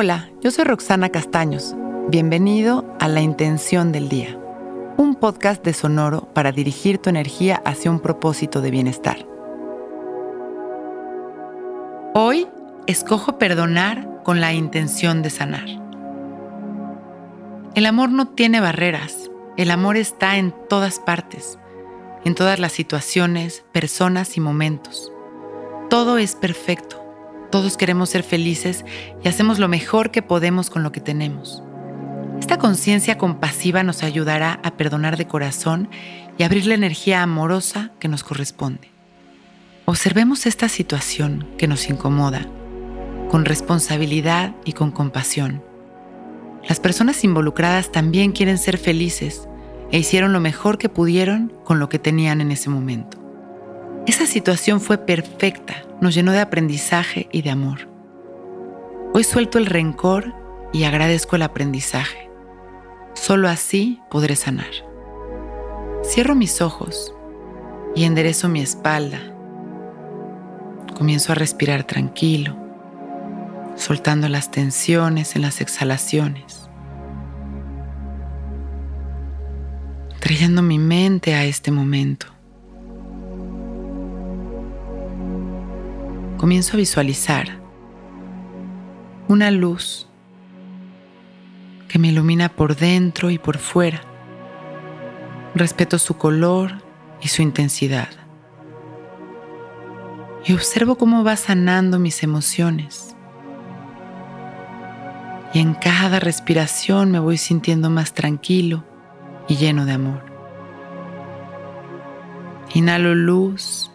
Hola, yo soy Roxana Castaños. Bienvenido a La Intención del Día, un podcast de Sonoro para dirigir tu energía hacia un propósito de bienestar. Hoy escojo perdonar con la intención de sanar. El amor no tiene barreras, el amor está en todas partes, en todas las situaciones, personas y momentos. Todo es perfecto todos queremos ser felices y hacemos lo mejor que podemos con lo que tenemos. Esta conciencia compasiva nos ayudará a perdonar de corazón y abrir la energía amorosa que nos corresponde. Observemos esta situación que nos incomoda con responsabilidad y con compasión. Las personas involucradas también quieren ser felices e hicieron lo mejor que pudieron con lo que tenían en ese momento. Esa situación fue perfecta, nos llenó de aprendizaje y de amor. Hoy suelto el rencor y agradezco el aprendizaje. Solo así podré sanar. Cierro mis ojos y enderezo mi espalda. Comienzo a respirar tranquilo, soltando las tensiones en las exhalaciones, trayendo mi mente a este momento. Comienzo a visualizar una luz que me ilumina por dentro y por fuera. Respeto su color y su intensidad. Y observo cómo va sanando mis emociones. Y en cada respiración me voy sintiendo más tranquilo y lleno de amor. Inhalo luz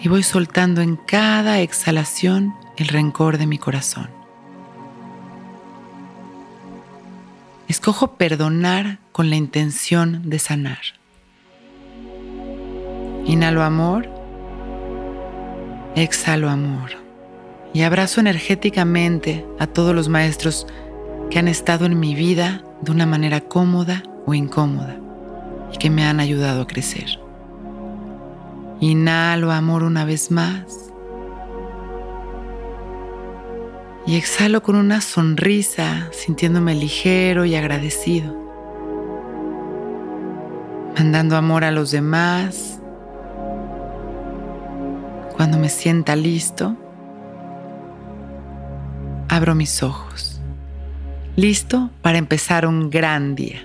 y voy soltando en cada exhalación el rencor de mi corazón. Escojo perdonar con la intención de sanar. Inhalo amor, exhalo amor y abrazo energéticamente a todos los maestros que han estado en mi vida de una manera cómoda o incómoda y que me han ayudado a crecer. Inhalo amor una vez más. Y exhalo con una sonrisa, sintiéndome ligero y agradecido. Mandando amor a los demás. Cuando me sienta listo, abro mis ojos. Listo para empezar un gran día.